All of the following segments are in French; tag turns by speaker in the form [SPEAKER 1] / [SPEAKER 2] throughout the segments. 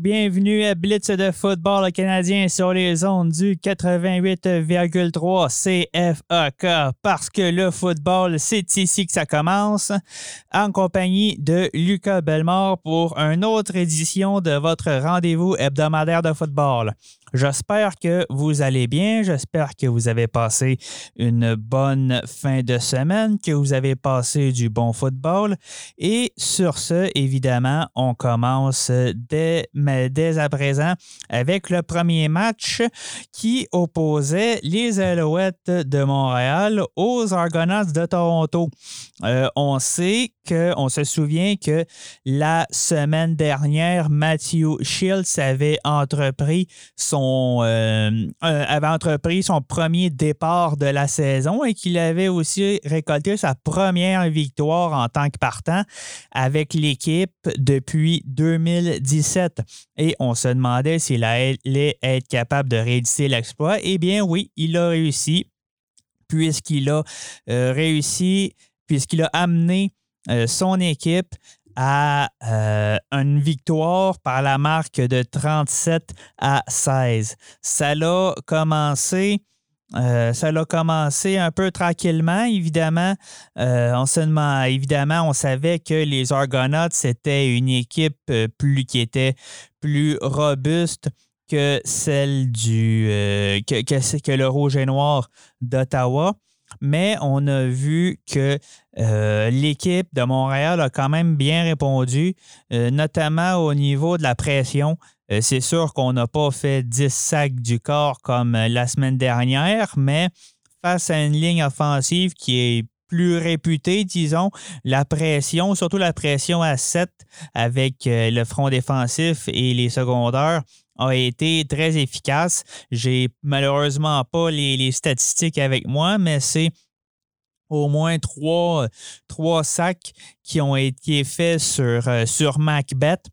[SPEAKER 1] Bienvenue à Blitz de football canadien sur les ondes du 88,3 CFAK parce que le football, c'est ici que ça commence en compagnie de Lucas Belmore pour une autre édition de votre rendez-vous hebdomadaire de football. J'espère que vous allez bien, j'espère que vous avez passé une bonne fin de semaine, que vous avez passé du bon football et sur ce, évidemment, on commence dès, dès à présent avec le premier match qui opposait les Alouettes de Montréal aux Argonauts de Toronto. Euh, on sait que, on se souvient que la semaine dernière, Matthew Shields avait entrepris son, euh, avait entrepris son premier départ de la saison et qu'il avait aussi récolté sa première victoire en tant que partant avec l'équipe depuis 2017. Et on se demandait s'il allait être capable de rééditer l'exploit. Eh bien oui, il a réussi puisqu'il a euh, réussi, puisqu'il a amené euh, son équipe à euh, une victoire par la marque de 37 à 16. Ça l'a commencé. euh, ça l'a commencé un peu tranquillement, évidemment. Euh, on évidemment, on savait que les Argonauts, c'était une équipe plus qui était plus robuste que celle du que le Rouge et Noir d'Ottawa. Mais on a vu que euh, l'équipe de Montréal a quand même bien répondu, euh, notamment au niveau de la pression. Euh, c'est sûr qu'on n'a pas fait 10 sacs du corps comme la semaine dernière, mais face à une ligne offensive qui est plus réputée, disons, la pression, surtout la pression à 7 avec le front défensif et les secondaires, a été très efficace. J'ai malheureusement pas les, les statistiques avec moi, mais c'est au moins trois, trois sacs qui ont été faits sur, euh, sur Macbeth.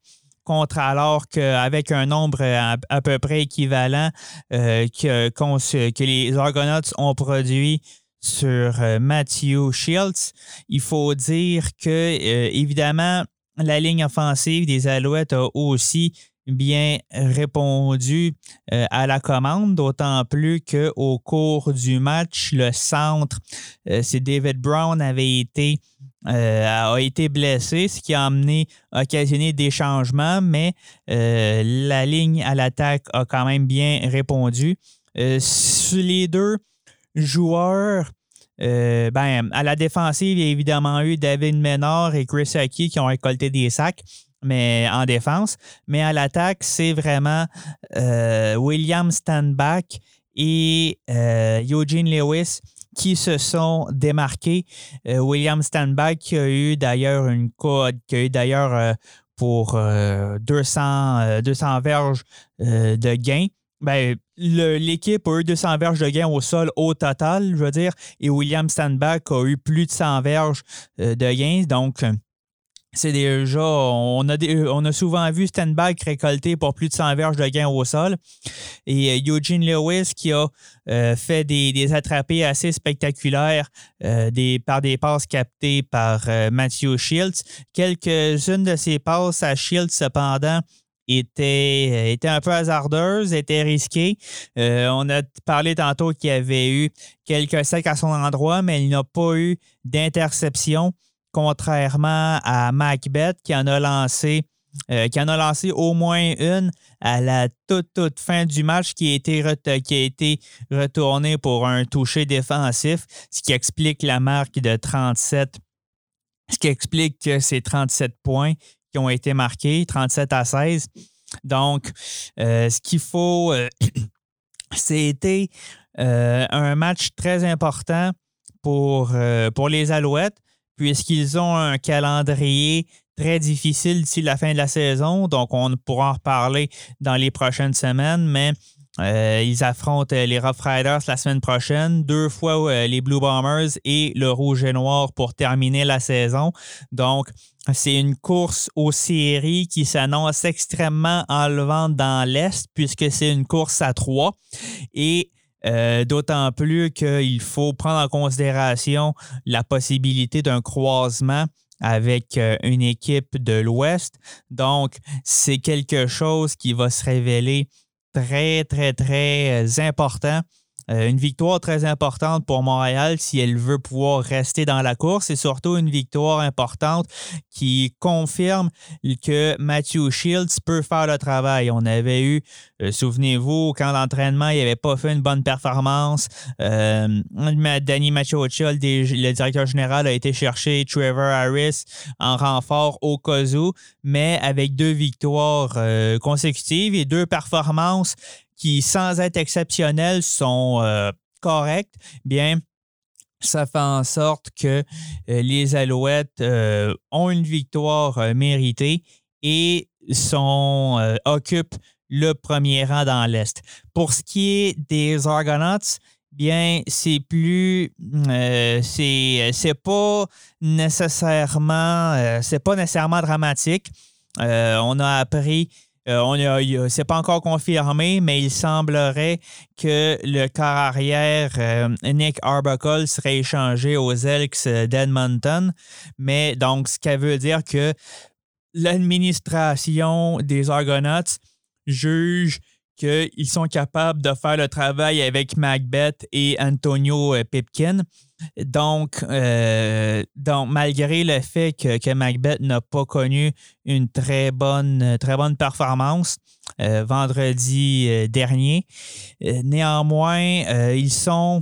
[SPEAKER 1] Contre alors qu'avec un nombre à, à peu près équivalent euh, que, que les Argonauts ont produit sur euh, Matthew Shields, il faut dire que, euh, évidemment, la ligne offensive des Alouettes a aussi bien répondu euh, à la commande, d'autant plus qu'au cours du match, le centre, euh, c'est David Brown, avait été, euh, a été blessé, ce qui a amené, occasionné des changements, mais la ligne à l'attaque a quand même bien répondu. Sur les deux joueurs, euh, ben, à la défensive, il y a évidemment eu David Ménard et Chris Aki qui ont récolté des sacs mais en défense. Mais à l'attaque, c'est vraiment euh, William Standback et euh, Eugene Lewis qui se sont démarqués. Euh, William Standback qui a eu d'ailleurs une code, qui a eu d'ailleurs pour euh, 200, euh, 200 verges de gain. Ben, l'équipe a eu 200 verges de gain au sol au total, je veux dire, et William Standback a eu plus de 100 verges de gain. Donc, c'est déjà, on a, on a souvent vu Standback récolter pour plus de 100 verges de gain au sol. Et euh, Eugene Lewis qui a euh, fait des, des attrapés assez spectaculaires euh, par des passes captées par Matthew Shields. Quelques-unes de ces passes à Shields, cependant, étaient, étaient un peu hasardeuses, étaient risquées. Euh, on a parlé tantôt qu'il y avait eu quelques sacs à son endroit, mais il n'a pas eu d'interception contrairement à Macbeth qui en a lancé euh, qui en a lancé au moins une à la toute, toute fin du match qui a été, qui a été retourné pour un toucher défensif, ce qui explique la marque de 37, ce qui explique que c'est 37 points qui ont été marqués, 37 à 16. Donc, euh, ce qu'il faut, euh, c'était un match très important pour, pour les Alouettes, puisqu'ils ont un calendrier très difficile d'ici la fin de la saison. Donc, on pourra en reparler dans les prochaines semaines, mais euh, ils affrontent euh, les Rough Riders la semaine prochaine, deux fois euh, les Blue Bombers et le Rouge et Noir pour terminer la saison. Donc, c'est une course aux séries qui s'annonce extrêmement enlevante dans l'Est puisque c'est une course à trois. Et d'autant plus qu'il faut prendre en considération la possibilité d'un croisement avec une équipe de l'Ouest. Donc, c'est quelque chose qui va se révéler très, très, très euh, important euh, une victoire très importante pour Montréal si elle veut pouvoir rester dans la course et surtout une victoire importante qui confirme que Matthew Shields peut faire le travail. On avait eu, euh, souvenez-vous, quand l'entraînement, il n'avait pas fait une bonne performance. Euh, Danny Shields, le directeur général, a été chercher Trevor Harris en renfort au cas mais avec deux victoires consécutives et deux performances qui, sans être exceptionnels, sont euh, corrects, bien, ça fait en sorte que euh, les Alouettes euh, ont une victoire méritée et sont, occupent le premier rang dans l'Est. Pour ce qui est des Argonauts, bien, c'est plus. c'est pas nécessairement. c'est pas nécessairement dramatique. on a appris euh, c'est pas encore confirmé, mais il semblerait que le corps arrière euh, Nick Arbuckle serait échangé aux Elks d'Edmonton. Mais donc, ce qui veut dire que l'administration des Argonauts juge qu'ils sont capables de faire le travail avec Macbeth et Antonio euh, Pipkin. Donc, euh, donc malgré le fait que, Macbeth n'a pas connu une très bonne, très bonne performance euh, vendredi dernier, néanmoins, ils sont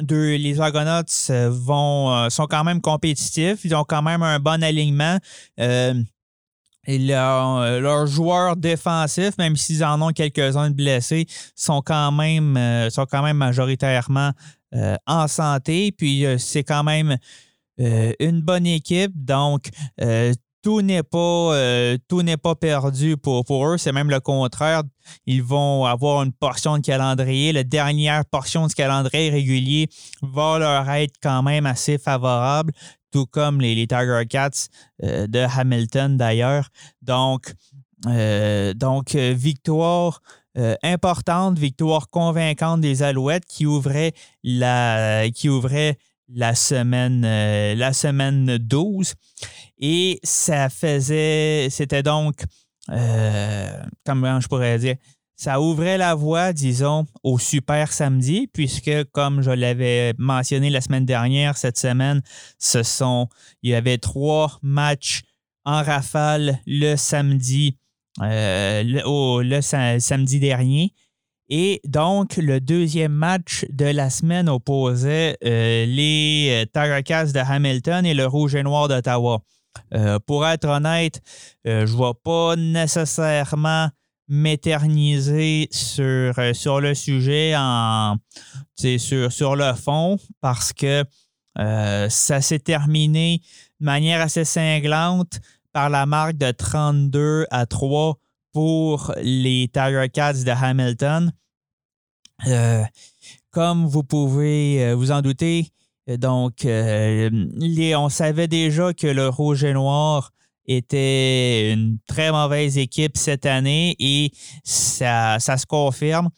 [SPEAKER 1] les Argonauts vont, sont quand même compétitifs. Ils ont quand même un bon alignement. Euh, leurs joueurs défensifs, même s'ils en ont quelques-uns de blessés, sont quand même, euh, sont quand même majoritairement euh, en santé. Puis c'est quand même une bonne équipe. Donc, tout n'est pas, tout n'est pas perdu pour, eux. C'est même le contraire. Ils vont avoir une portion de calendrier. La dernière portion du calendrier régulier va leur être quand même assez favorable tout comme les, Tiger Cats euh, de Hamilton d'ailleurs. Donc, euh, donc euh, victoire importante, victoire convaincante des Alouettes qui ouvrait la, qui ouvrait la semaine, la semaine 12. Et ça faisait, c'était donc, comment je pourrais dire, ça ouvrait la voie, disons, au super samedi, puisque, comme je l'avais mentionné la semaine dernière, cette semaine, ce sont, il y avait trois matchs en rafale le samedi, euh, le, samedi dernier. Et donc, le deuxième match de la semaine opposait euh, les Tiger de Hamilton et le Rouge et Noir d'Ottawa. Euh, pour être honnête, je ne vois pas nécessairement m'éterniser sur, euh, sur le sujet en sur, sur le fond parce que euh, ça s'est terminé de manière assez cinglante par la marque de 32 à 3 pour les Tiger Cats de Hamilton. Euh, comme vous pouvez vous en douter, donc on savait déjà que le rouge et noir était une très mauvaise équipe cette année et ça, se confirme.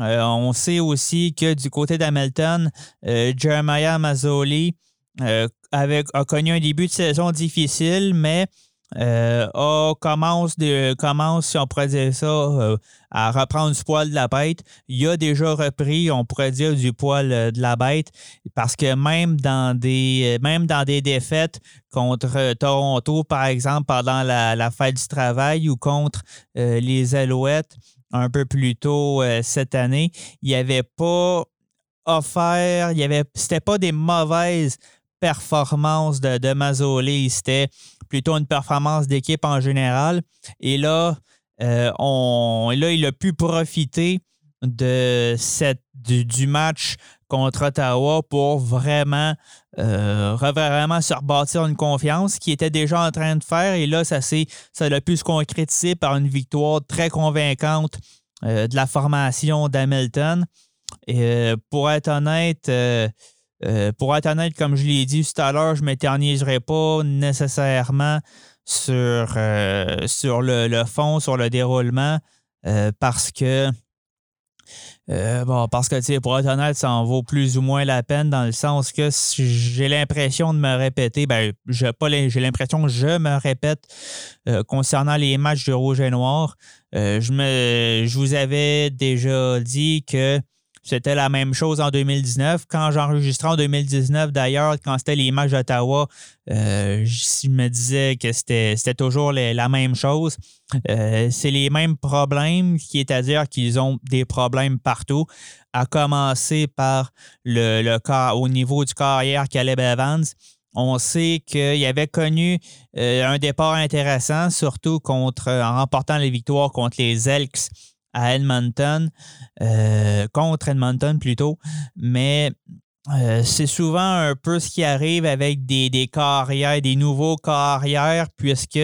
[SPEAKER 1] Euh, on sait aussi que du côté d'Hamilton, euh, Jeremiah Mazzoli euh, a connu un début de saison difficile, mais euh, commence, de, commence, si on pourrait dire ça, euh, à reprendre du poil de la bête. Il a déjà repris, on pourrait dire, du poil euh, de la bête parce que même dans des, même dans des défaites contre Toronto, par exemple, pendant la, fête du travail ou contre les Alouettes un peu plus tôt cette année, il n'y avait pas offert, il y avait, c'était pas des mauvaises performances de, de Mazzoli, c'était plutôt une performance d'équipe en général. Et là, euh, là, il a pu profiter de cette, du, match contre Ottawa pour vraiment, euh, vraiment se rebâtir une confiance qui était déjà en train de faire. Et là, ça, ça a pu se concrétiser par une victoire très convaincante euh, de la formation d'Hamilton. Pour être honnête, pour être honnête, comme je l'ai dit tout à l'heure, je ne m'éterniserai pas nécessairement sur, sur le, fond, sur le déroulement, parce que euh, bon, parce que, pour être honnête, ça en vaut plus ou moins la peine dans le sens que j'ai l'impression de me répéter, ben, j'ai l'impression que je me répète euh, concernant les matchs de Rouge et Noir. Euh, je, me, je vous avais déjà dit que c'était la même chose en 2019. Quand j'enregistrais en 2019, d'ailleurs, quand c'était les matchs d'Ottawa, euh, je me disais que c'était toujours la même chose. Euh, c'est les mêmes problèmes, qui est à dire qu'ils ont des problèmes partout, à commencer par le, le cas au niveau du carrière Caleb Evans. On sait qu'il avait connu euh, un départ intéressant, surtout en remportant les victoires contre les Elks à Edmonton, euh, contre Edmonton plutôt, mais euh, c'est souvent un peu ce qui arrive avec des, des carrières, des nouveaux carrières, puisque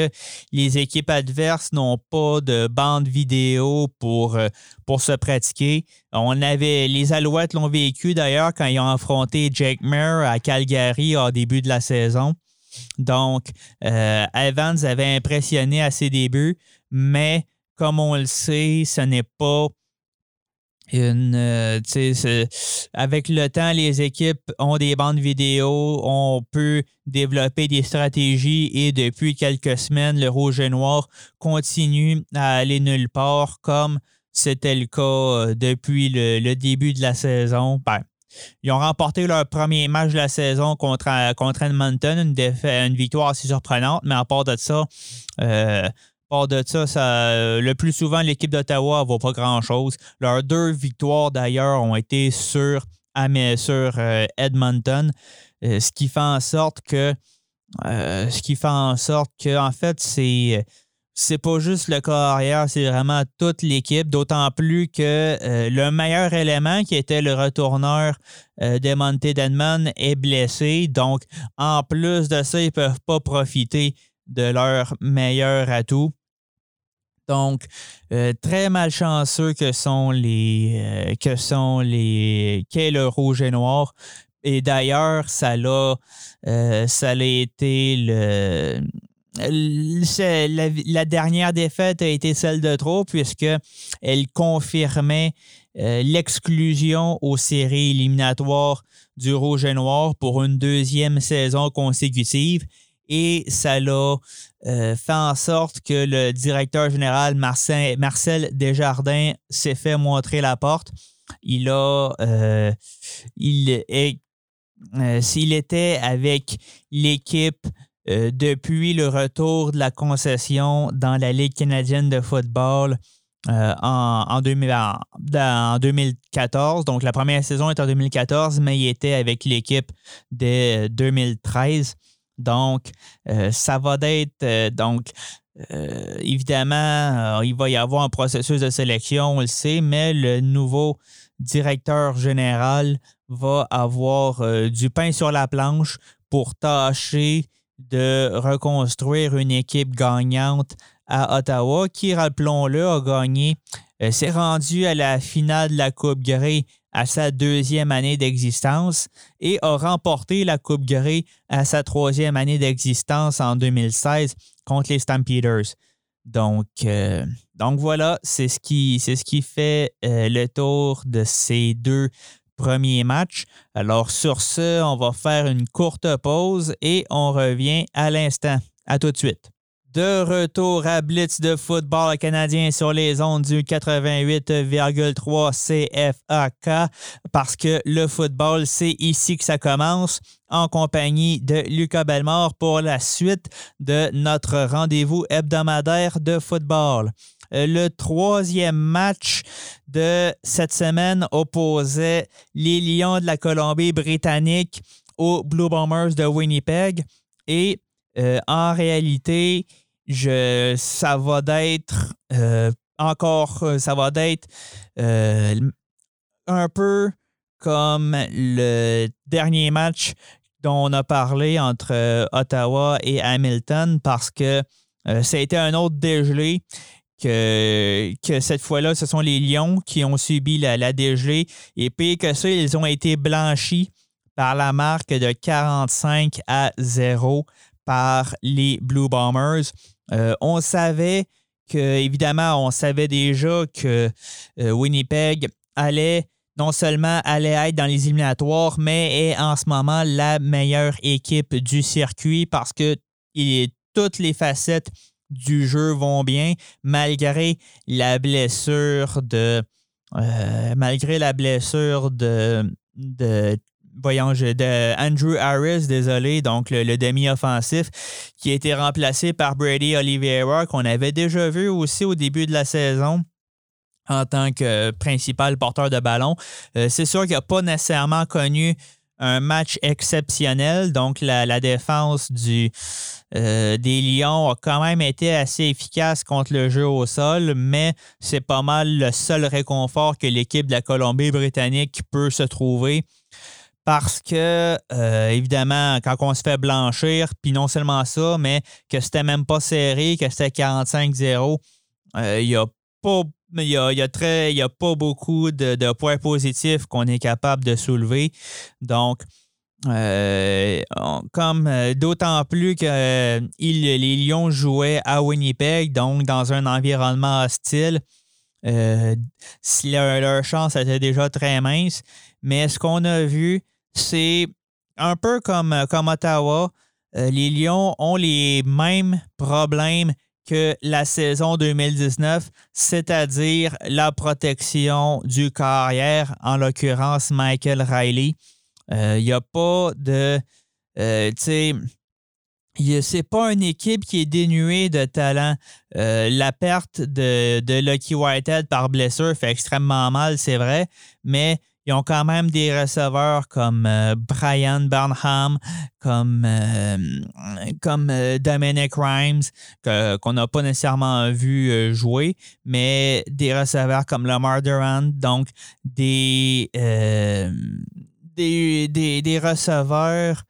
[SPEAKER 1] les équipes adverses n'ont pas de bande vidéo pour, euh, pour se pratiquer. On avait, les Alouettes l'ont vécu d'ailleurs quand ils ont affronté Jake Muir à Calgary au début de la saison. Donc, Evans avait impressionné à ses débuts, mais comme on le sait, ce n'est pas une. Euh, avec le temps, les équipes ont des bandes vidéo, on peut développer des stratégies et depuis quelques semaines, le rouge et noir continue à aller nulle part comme c'était le cas euh, depuis le, début de la saison. Ben, ils ont remporté leur premier match de la saison contre, contre Edmonton, une, une victoire assez surprenante, mais à part de ça, euh, part de ça, euh, le plus souvent, l'équipe d'Ottawa ne vaut pas grand-chose. Leurs deux victoires, d'ailleurs, ont été sur, euh, Edmonton, euh, ce qui fait en sorte que ce qui fait en sorte que, en fait, c'est c'est pas juste le carrière, c'est vraiment toute l'équipe, d'autant plus que le meilleur élément qui était le retourneur de Monte Denman est blessé. Donc, en plus de ça, ils peuvent pas profiter de leur meilleur atout. Donc, euh, très malchanceux que sont les euh, que qu'est le rouge et noir. Et d'ailleurs, ça l'a euh, ça a été le la, dernière défaite a été celle de trop puisque elle confirmait l'exclusion aux séries éliminatoires du Rouge et Noir pour une deuxième saison consécutive et ça l'a euh, fait en sorte que le directeur général Marcel, Desjardins s'est fait montrer la porte. Il a euh, il est euh, s'il était avec l'équipe depuis le retour de la concession dans la Ligue canadienne de football en, en, 2014. Donc, la première saison est en 2014, mais il était avec l'équipe de 2013. Donc, euh, ça va être euh, donc euh, évidemment, il va y avoir un processus de sélection, on le sait, mais le nouveau directeur général va avoir du pain sur la planche pour tâcher de reconstruire une équipe gagnante à Ottawa, qui, rappelons-le, a gagné, s'est rendu à la finale de la Coupe Grey à sa deuxième année d'existence et a remporté la Coupe Grey à sa troisième année d'existence en 2016 contre les Stampeders. Donc, euh, donc voilà, c'est ce qui, c'est ce qui fait euh, le tour de ces deux premiers matchs. Alors sur ce, on va faire une courte pause et on revient à l'instant. À tout de suite. De retour à Blitz de football canadien sur les ondes du 88,3 CFAK parce que le football, c'est ici que ça commence en compagnie de Lucas Belmore pour la suite de notre rendez-vous hebdomadaire de football. Euh, le troisième match de cette semaine opposait les Lions de la Colombie-Britannique aux Blue Bombers de Winnipeg et euh, en réalité, je, ça va d'être euh, encore, ça va être un peu comme le dernier match dont on a parlé entre Ottawa et Hamilton parce que ça a été un autre dégelé que, cette fois-là, ce sont les Lions qui ont subi la, dégelée. Et pire que ça, ils ont été blanchis par la marque de 45 à 0 par les Blue Bombers. Euh, on savait que, évidemment, on savait déjà que euh, Winnipeg allait non seulement allait être dans les éliminatoires, mais est en ce moment la meilleure équipe du circuit parce que toutes les facettes du jeu vont bien, malgré la blessure de. Euh, malgré la blessure de, de voyons, de Andrew Harris, désolé, donc le, demi-offensif, qui a été remplacé par Brady Oliveira, qu'on avait déjà vu aussi au début de la saison en tant que principal porteur de ballon. Euh, c'est sûr qu'il n'a pas nécessairement connu un match exceptionnel. Donc, la, défense euh, des Lions a quand même été assez efficace contre le jeu au sol, mais c'est pas mal le seul réconfort que l'équipe de la Colombie-Britannique peut se trouver. Parce que, euh, évidemment, quand on se fait blanchir, puis non seulement ça, mais que c'était même pas serré, que c'était 45-0, euh, il n'y a pas il n'y a, y a, pas beaucoup de, points positifs qu'on est capable de soulever. Donc, euh, comme euh, d'autant plus que euh, les Lions jouaient à Winnipeg, donc dans un environnement hostile, leur, chance était déjà très mince. Mais ce qu'on a vu, c'est un peu comme, comme Ottawa. les Lions ont les mêmes problèmes que la saison 2019, c'est-à-dire la protection du carrière, en l'occurrence Michael Riley. Il euh, n'y a pas de. Euh, tu sais. C'est pas une équipe qui est dénuée de talent. Euh, la perte de, de Lucky Whitehead par blessure fait extrêmement mal, c'est vrai, mais ils ont quand même des receveurs comme euh, Brian Burnham, comme, euh, comme euh, Dominic Rimes, qu'on n'a pas nécessairement vu jouer, mais des receveurs comme Lamar Durant, donc des, des, des, receveurs,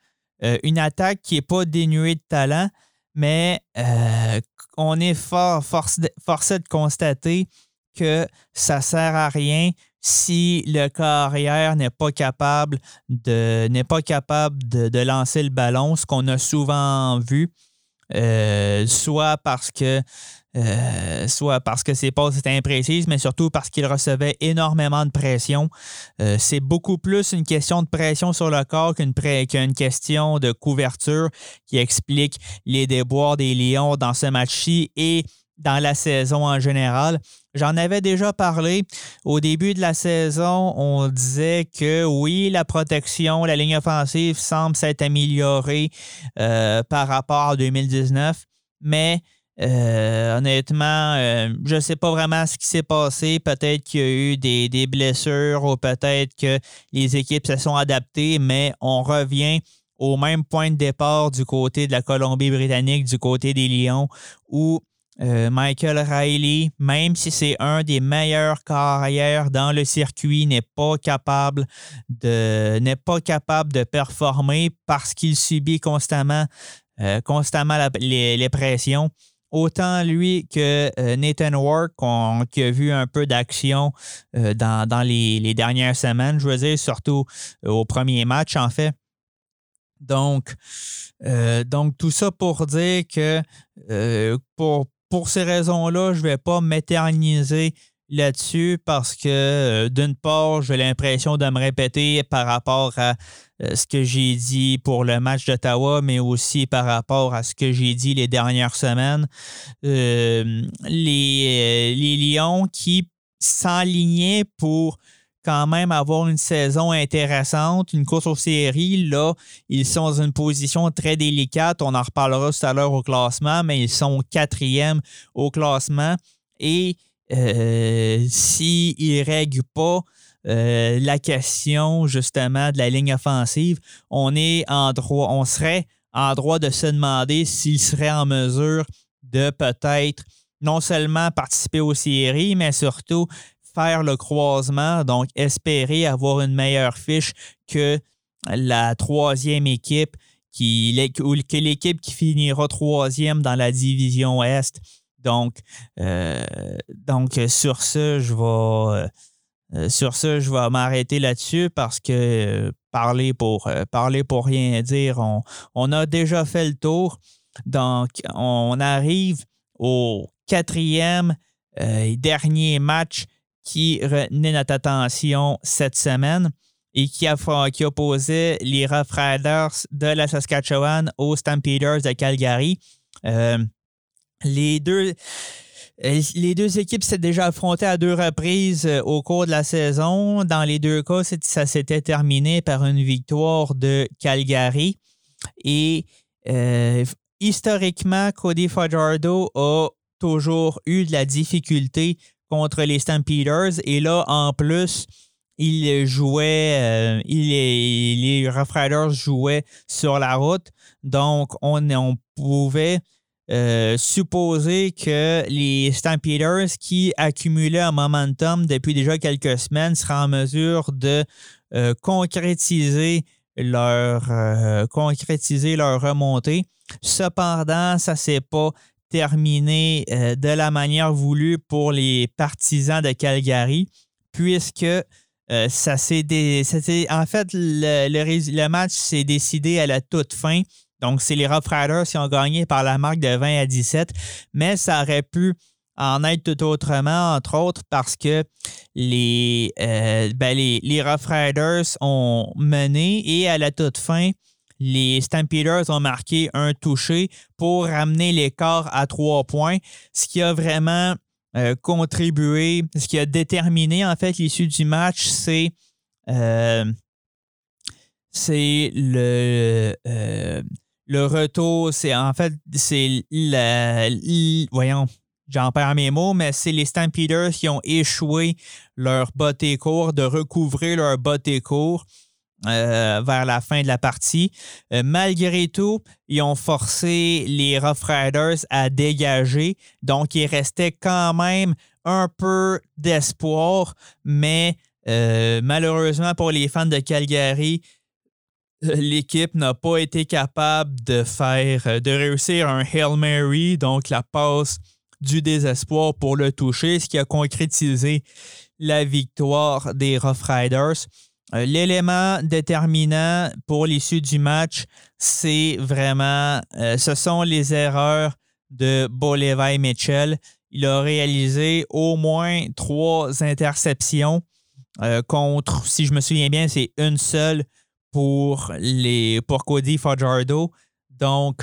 [SPEAKER 1] une attaque qui n'est pas dénuée de talent, mais on est forcé de constater que ça sert à rien si le carrière n'est pas capable de n'est pas capable de, lancer le ballon, ce qu'on a souvent vu, euh, soit parce que euh, soit parce que ses passes étaient imprécises, mais surtout parce qu'il recevait énormément de pression. Euh, c'est beaucoup plus une question de pression sur le corps qu'une, qu'une question de couverture qui explique les déboires des Lions dans ce match-ci et dans la saison en général. J'en avais déjà parlé. Au début de la saison, on disait que oui, la protection, la ligne offensive semble s'être améliorée euh, par rapport à 2019, mais euh, honnêtement, euh, je ne sais pas vraiment ce qui s'est passé. Peut-être qu'il y a eu des, des blessures ou peut-être que les équipes se sont adaptées, mais on revient au même point de départ du côté de la Colombie-Britannique, du côté des Lions, où euh, Michael Riley, même si c'est un des meilleurs carrières dans le circuit, n'est pas capable de n'est pas capable de performer parce qu'il subit constamment, euh, constamment les, pressions. Autant lui que euh, Nathan Ward, qui a vu un peu d'action dans, les, dernières semaines, je veux dire, surtout au premier match, en fait. Donc, donc tout ça pour dire que pour, pour ces raisons-là, je ne vais pas m'éterniser là-dessus parce que, euh, d'une part, j'ai l'impression de me répéter par rapport à euh, ce que j'ai dit pour le match d'Ottawa, mais aussi par rapport à ce que j'ai dit les dernières semaines. Euh, les, Lions qui s'enlignaient pour quand même avoir une saison intéressante, une course aux séries. Là, ils sont dans une position très délicate. On en reparlera tout à l'heure au classement, mais ils sont quatrième au classement. Et euh, s'ils ne règlent pas euh, la question justement de la ligne offensive, on est en droit, on serait en droit de se demander s'ils seraient en mesure de peut-être non seulement participer aux séries, mais surtout faire le croisement, donc espérer avoir une meilleure fiche que la troisième équipe, qui, ou que l'équipe qui finira troisième dans la division Est. Donc, euh, donc sur ce, je vais. Euh, sur ce, je vais m'arrêter là-dessus parce que euh, parler, pour, parler pour rien dire, on, on, a déjà fait le tour. Donc, on arrive au quatrième et dernier match qui retenait notre attention cette semaine et qui, qui opposait les Rough Riders de la Saskatchewan aux Stampeders de Calgary. Euh, les deux. Euh, les deux équipes s'étaient déjà affrontées à deux reprises euh, au cours de la saison. Dans les deux cas, ça s'était terminé par une victoire de Calgary. Et historiquement, Cody Fajardo a toujours eu de la difficulté contre les Stampeders. Et là, en plus, il jouait, euh, il, les Rough jouaient sur la route. Donc, on, on pouvait euh, supposer que les Stampeders, qui accumulaient un momentum depuis déjà quelques semaines, seraient en mesure de euh, concrétiser leur concrétiser leur remontée. Cependant, ça ne s'est pas terminé de la manière voulue pour les partisans de Calgary, puisque euh, ça s'est en fait, le, le, match s'est décidé à la toute fin. Donc, c'est les Rough Riders qui ont gagné par la marque de 20 à 17, mais ça aurait pu en être tout autrement, entre autres parce que les, euh, ben, les, les, Rough Riders ont mené et à la toute fin, les Stampeders ont marqué un touché pour ramener l'écart à trois points, ce qui a vraiment euh, contribué, ce qui a déterminé en fait l'issue du match, c'est euh, le euh, le retour, c'est en fait c'est la, voyons, j'en perds mes mots, mais c'est les Stampeders qui ont échoué leur botté court, de recouvrir leur botté court. Euh, vers la fin de la partie. Euh, malgré tout, ils ont forcé les Rough Riders à dégager. Donc, il restait quand même un peu d'espoir, mais euh, malheureusement pour les fans de Calgary, l'équipe n'a pas été capable de faire, de réussir un Hail Mary, donc la passe du désespoir pour le toucher, ce qui a concrétisé la victoire des Rough Riders. Euh, l'élément déterminant pour l'issue du match, c'est vraiment, euh, ce sont les erreurs de Bolevay Mitchell. Il a réalisé au moins trois interceptions euh, contre, si je me souviens bien, c'est une seule pour, les, pour Cody Fajardo. Donc,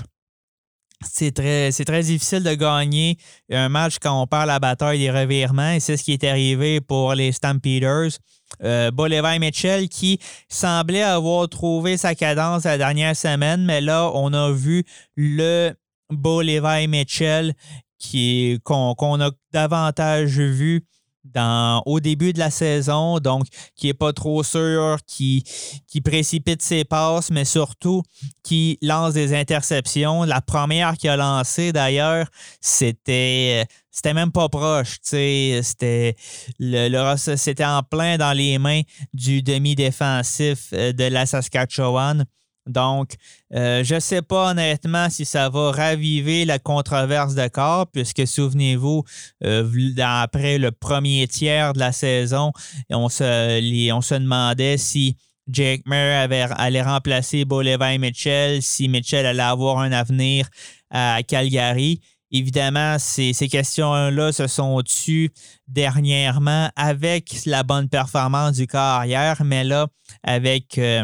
[SPEAKER 1] c'est très, très difficile de gagner un match quand on perd la bataille des revirements et c'est ce qui est arrivé pour les Stampeders. Euh, Mitchell qui semblait avoir trouvé sa cadence la dernière semaine, mais là, on a vu le Bolivar Mitchell qu'on a davantage vu au début de la saison, donc qui n'est pas trop sûr, qui, qui précipite ses passes, mais surtout qui lance des interceptions. La première qu'il a lancée, d'ailleurs, c'était c'était même pas proche. C'était le, c'était en plein dans les mains du demi-défensif euh, de la Saskatchewan. Donc, euh, je ne sais pas honnêtement si ça va raviver la controverse de corps, puisque souvenez-vous, euh, après le premier tiers de la saison, on se, on se demandait si Jake Mayer allait remplacer Bolivar Mitchell, si Mitchell allait avoir un avenir à Calgary. Évidemment, ces, questions-là se sont tues dernièrement avec la bonne performance du corps arrière, mais là, avec euh,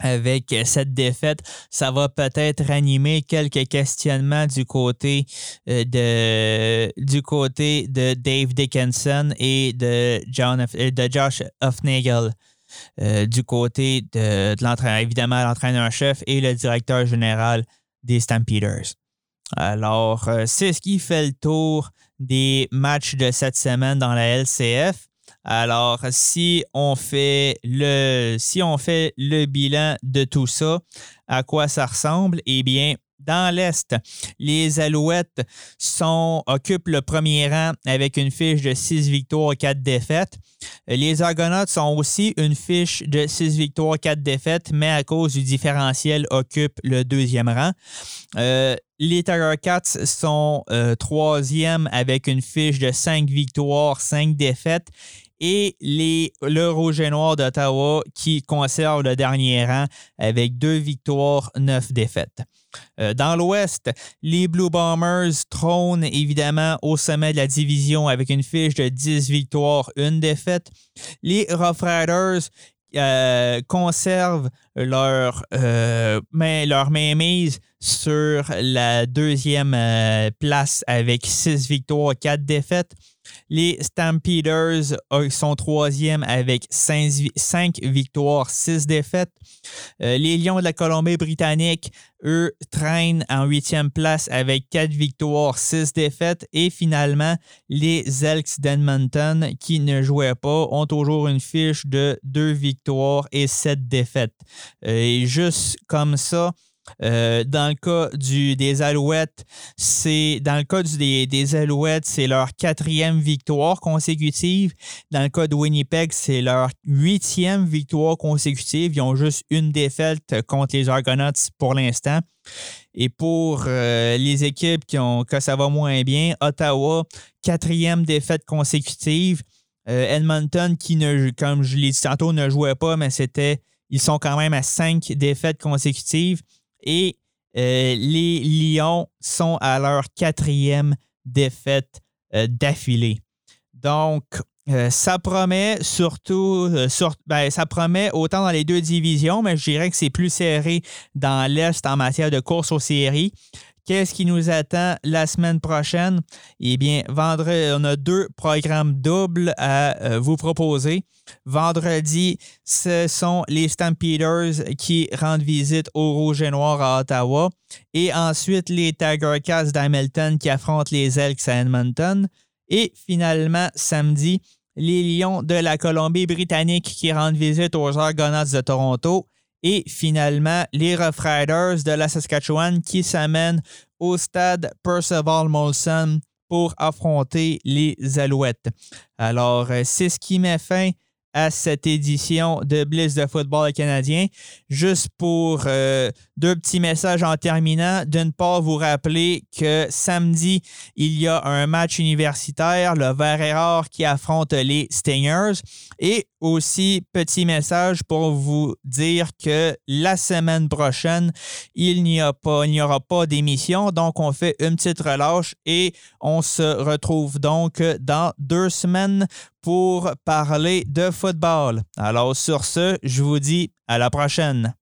[SPEAKER 1] avec cette défaite, ça va peut-être animer quelques questionnements du côté euh, de du côté de Dave Dickinson et de John euh, de Josh Hoffnagel. Euh, du côté de, l'entraîneur, évidemment l'entraîneur-chef et le directeur général des Stampeders. Alors, c'est ce qui fait le tour des matchs de cette semaine dans la LCF. Alors, si on fait le, bilan de tout ça, à quoi ça ressemble? Eh bien, Dans l'Est, les Alouettes occupent le premier rang avec une fiche de 6 victoires, 4 défaites. Les Argonauts ont aussi une fiche de 6 victoires, 4 défaites, mais à cause du différentiel, occupent le deuxième rang. Euh, les Tiger Cats sont euh, troisième avec une fiche de 5 victoires, 5 défaites et les, le Rouge d'Ottawa qui conserve le dernier rang avec deux victoires, neuf défaites. Euh, dans l'Ouest, les Blue Bombers trônent évidemment au sommet de la division avec une fiche de 10 victoires, une défaite. Les Rough Riders euh, conservent leur, euh, leur mainmise sur la deuxième euh, place avec six victoires, quatre défaites. Les Stampeders sont troisième avec cinq victoires, six défaites. Euh, les Lions de la Colombie-Britannique, eux, traînent en huitième place avec quatre victoires, six défaites. Et finalement, les Elks d'Edmonton, qui ne jouaient pas, ont toujours une fiche de deux victoires et sept défaites. Euh, et juste comme ça, euh, dans le cas du, des Alouettes, c'est dans le cas des, des, c'est leur quatrième victoire consécutive. Dans le cas de Winnipeg, c'est leur huitième victoire consécutive. Ils ont juste une défaite contre les Argonauts pour l'instant. Et pour euh, les équipes qui ont que ça va moins bien, Ottawa, quatrième défaite consécutive. Euh, Edmonton, qui ne, comme je l'ai dit tantôt, ne jouait pas, mais c'était. Ils sont quand même à cinq défaites consécutives et euh, les Lions sont à leur quatrième défaite euh, d'affilée. Donc, euh, ça promet surtout, ben, ça promet autant dans les deux divisions, mais je dirais que c'est plus serré dans l'Est en matière de course aux séries. Qu'est-ce qui nous attend la semaine prochaine? Eh bien, vendredi, on a deux programmes doubles à euh, vous proposer. Vendredi, ce sont les Stampeders qui rendent visite au Rouge et Noir à Ottawa. Et ensuite, les Tiger Cats d'Hamilton qui affrontent les Elks à Edmonton. Et finalement, samedi, les Lions de la Colombie-Britannique qui rendent visite aux Argonauts de Toronto et finalement les Rough Riders de la Saskatchewan qui s'amènent au stade Percival Molson pour affronter les Alouettes. Alors, euh, c'est ce qui met fin à cette édition de Bliss de football canadien. Juste pour euh, deux petits messages en terminant. D'une part, vous rappeler que samedi, il y a un match universitaire, le Vert et Rare qui affronte les Stingers. Et aussi, petit message pour vous dire que la semaine prochaine, il n'y a il n'y aura pas d'émission. Donc, on fait une petite relâche et on se retrouve donc dans deux semaines pour parler de football. Alors, sur ce, je vous dis à la prochaine.